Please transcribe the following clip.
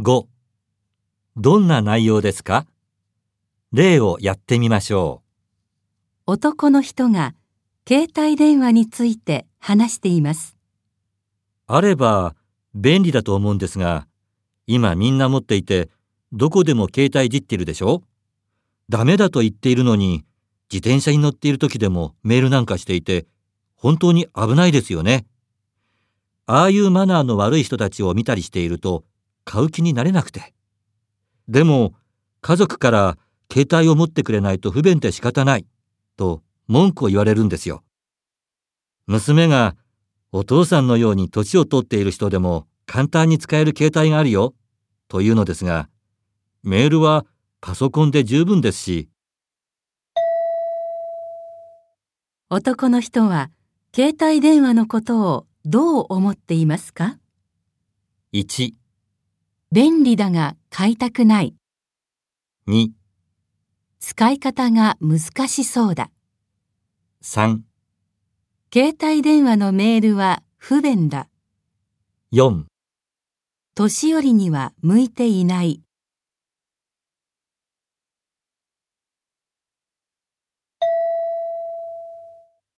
5. どんな内容ですか？例をやってみましょ男の人が携帯電話について話しています。う。あれば便利だと思うんですが、今みんな持っていて、どこでも携帯いじってるでしょ？ダメだと言っているのに、自転車に乗っている時でもメールなんかしていて、本当に危ないですよね。ああいうマナーの悪い人たちを見たりしていると、買う気になれなくて。でも、家族から携帯を持ってくれないと不便で仕方ない、と文句を言われるんですよ。娘が、お父さんのように年を取っている人でも簡単に使える携帯があるよ、というのですが、メールはパソコンで十分ですし、男の人は携帯電話のことをどう思っていますか？1、便利だが買いたくない。2、使い方が難しそうだ。3、携帯電話のメールは不便だ。4年寄りには向いていない。